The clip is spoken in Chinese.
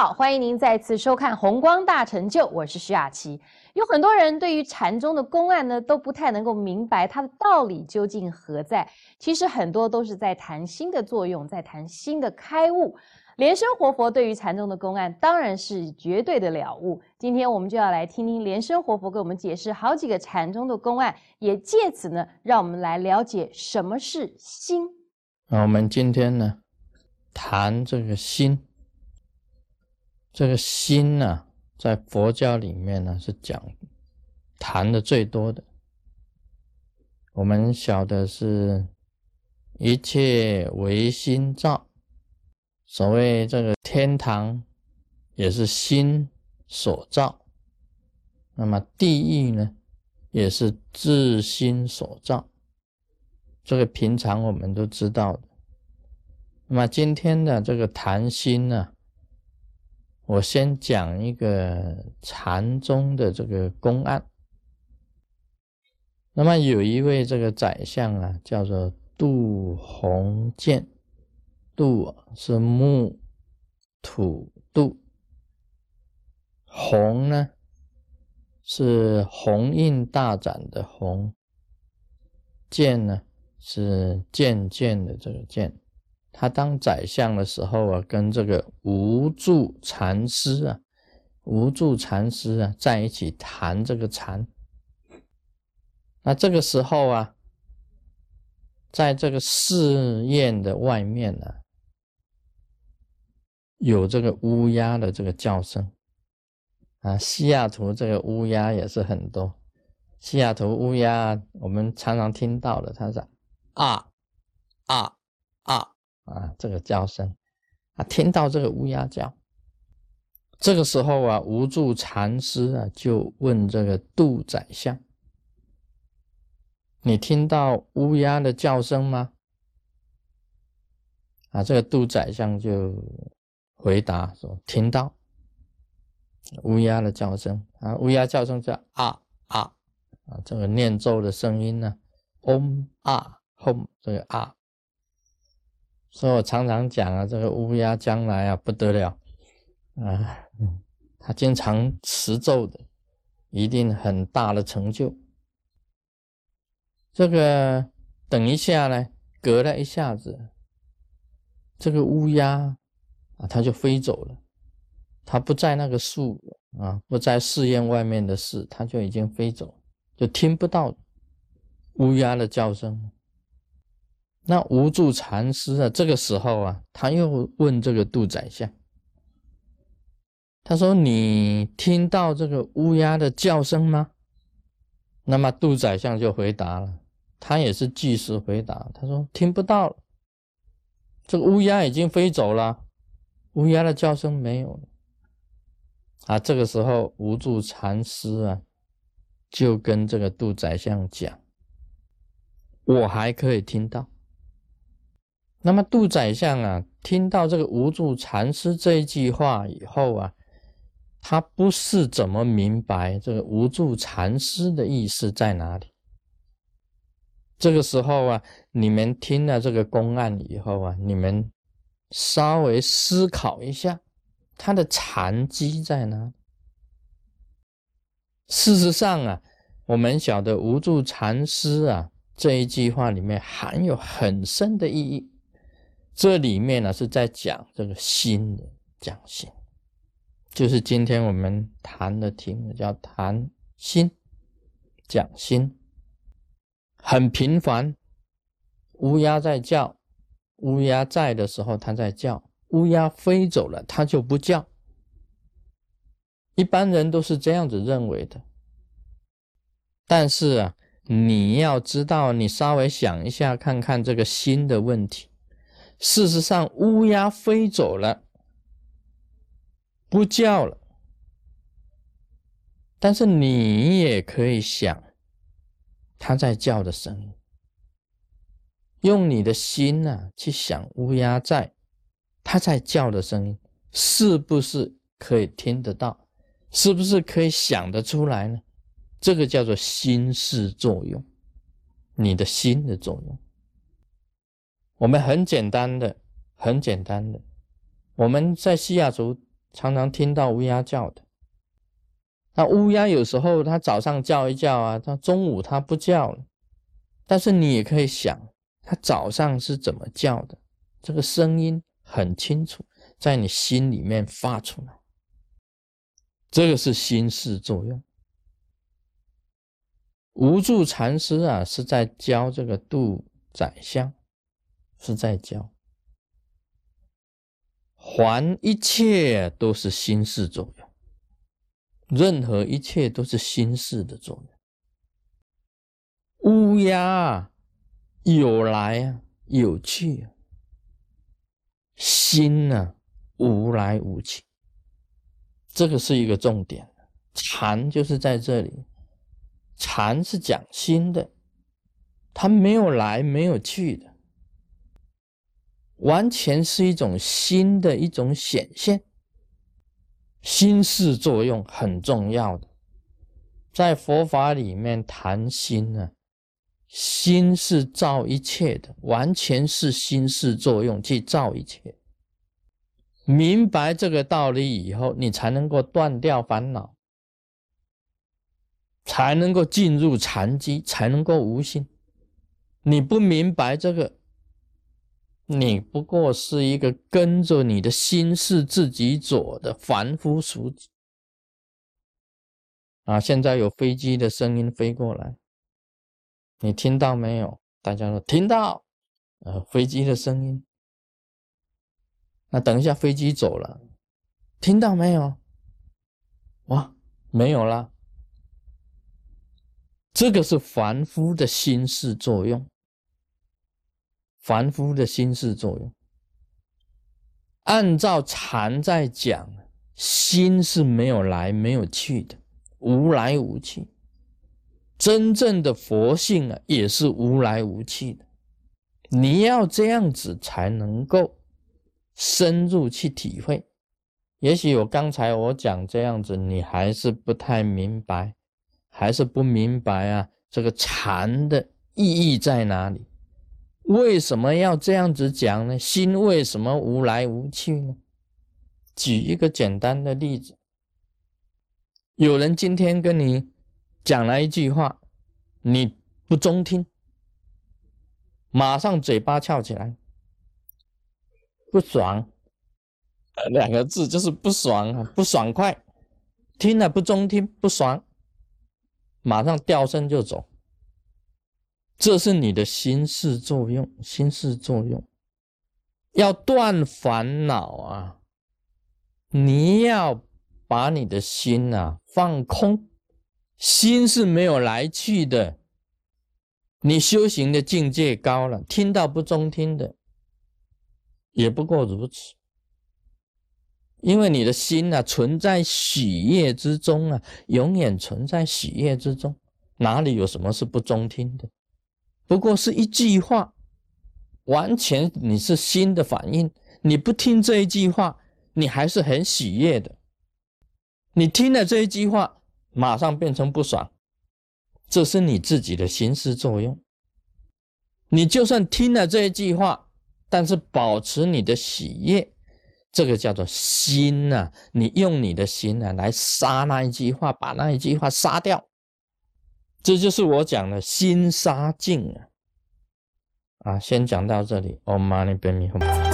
好，欢迎您再次收看《红光大成就》，我是徐雅琪。有很多人对于禅宗的公案呢，都不太能够明白它的道理究竟何在。其实很多都是在谈心的作用，在谈心的开悟。莲生活佛对于禅宗的公案，当然是绝对的了悟。今天我们就要来听听莲生活佛给我们解释好几个禅宗的公案，也借此呢，让我们来了解什么是心。那我们今天呢，谈这个心。这个心呢，在佛教里面呢是讲谈的最多的。我们晓得是一切唯心造，所谓这个天堂也是心所造，那么地狱呢也是自心所造，这个平常我们都知道的。那么今天的这个谈心呢？我先讲一个禅宗的这个公案。那么有一位这个宰相啊，叫做杜鸿渐，杜是木土杜，鸿呢是鸿运大展的鸿，渐呢是渐渐的这个渐。他当宰相的时候啊，跟这个无助禅师啊，无助禅师啊在一起谈这个禅。那这个时候啊，在这个寺院的外面呢，有这个乌鸦的这个叫声啊。西雅图这个乌鸦也是很多，西雅图乌鸦我们常常听到的，它是啊啊啊。啊，啊这个叫声啊，听到这个乌鸦叫，这个时候啊，无助禅师啊就问这个杜宰相：“你听到乌鸦的叫声吗？”啊，这个杜宰相就回答说：“听到乌鸦的叫声啊，乌鸦叫声叫啊啊啊，这个念咒的声音呢，嗡啊吽，这个啊。”所以我常常讲啊，这个乌鸦将来啊不得了啊，他经常持咒的，一定很大的成就。这个等一下呢，隔了一下子，这个乌鸦啊，它就飞走了，它不在那个树啊，不在寺院外面的寺，它就已经飞走，就听不到乌鸦的叫声。那无助禅师啊，这个时候啊，他又问这个杜宰相，他说：“你听到这个乌鸦的叫声吗？”那么杜宰相就回答了，他也是即时回答，他说：“听不到了，这个乌鸦已经飞走了，乌鸦的叫声没有了。”啊，这个时候无助禅师啊，就跟这个杜宰相讲：“我还可以听到。”那么杜宰相啊，听到这个无助禅师这一句话以后啊，他不是怎么明白这个无助禅师的意思在哪里。这个时候啊，你们听了这个公案以后啊，你们稍微思考一下，他的禅机在哪？事实上啊，我们晓得无助禅师啊这一句话里面含有很深的意义。这里面呢是在讲这个心的讲心，就是今天我们谈的题目叫谈心讲心，很频繁。乌鸦在叫，乌鸦在的时候它在叫，乌鸦飞走了它就不叫。一般人都是这样子认为的，但是啊，你要知道，你稍微想一下，看看这个心的问题。事实上，乌鸦飞走了，不叫了。但是你也可以想，它在叫的声音。用你的心呐去想乌鸦在，它在叫的声音，是不是可以听得到？是不是可以想得出来呢？这个叫做心事作用，你的心的作用。我们很简单的，很简单的，我们在西雅图常常听到乌鸦叫的。那乌鸦有时候它早上叫一叫啊，它中午它不叫了。但是你也可以想，它早上是怎么叫的？这个声音很清楚，在你心里面发出来。这个是心事作用。无助禅师啊，是在教这个度宰相，是在教，还一切都是心事作用，任何一切都是心事的作用。乌鸦有来啊，有去啊，心呢无来无去，这个是一个重点。禅就是在这里，禅是讲心的，它没有来没有去的，完全是一种心的一种显现。心事作用很重要的，在佛法里面谈心呢。心是造一切的，完全是心事作用去造一切。明白这个道理以后，你才能够断掉烦恼，才能够进入禅机，才能够无心。你不明白这个，你不过是一个跟着你的心事自己走的凡夫俗子。啊，现在有飞机的声音飞过来。你听到没有？大家说听到，呃，飞机的声音。那等一下飞机走了，听到没有？哇，没有了。这个是凡夫的心事作用，凡夫的心事作用。按照禅在讲，心是没有来没有去的，无来无去。真正的佛性啊，也是无来无去的。你要这样子才能够深入去体会。也许我刚才我讲这样子，你还是不太明白，还是不明白啊？这个禅的意义在哪里？为什么要这样子讲呢？心为什么无来无去呢？举一个简单的例子，有人今天跟你。讲了一句话，你不中听，马上嘴巴翘起来，不爽，两个字就是不爽啊，不爽快，听了不中听，不爽，马上掉身就走，这是你的心事作用，心事作用，要断烦恼啊，你要把你的心啊放空。心是没有来去的，你修行的境界高了，听到不中听的，也不过如此。因为你的心啊，存在喜悦之中啊，永远存在喜悦之中，哪里有什么是不中听的？不过是一句话，完全你是心的反应。你不听这一句话，你还是很喜悦的。你听了这一句话。马上变成不爽，这是你自己的心思作用。你就算听了这一句话，但是保持你的喜悦，这个叫做心呐。你用你的心呢来杀那一句话，把那一句话杀掉，这就是我讲的心杀境啊。啊，先讲到这里。Om Mani Padme Hum。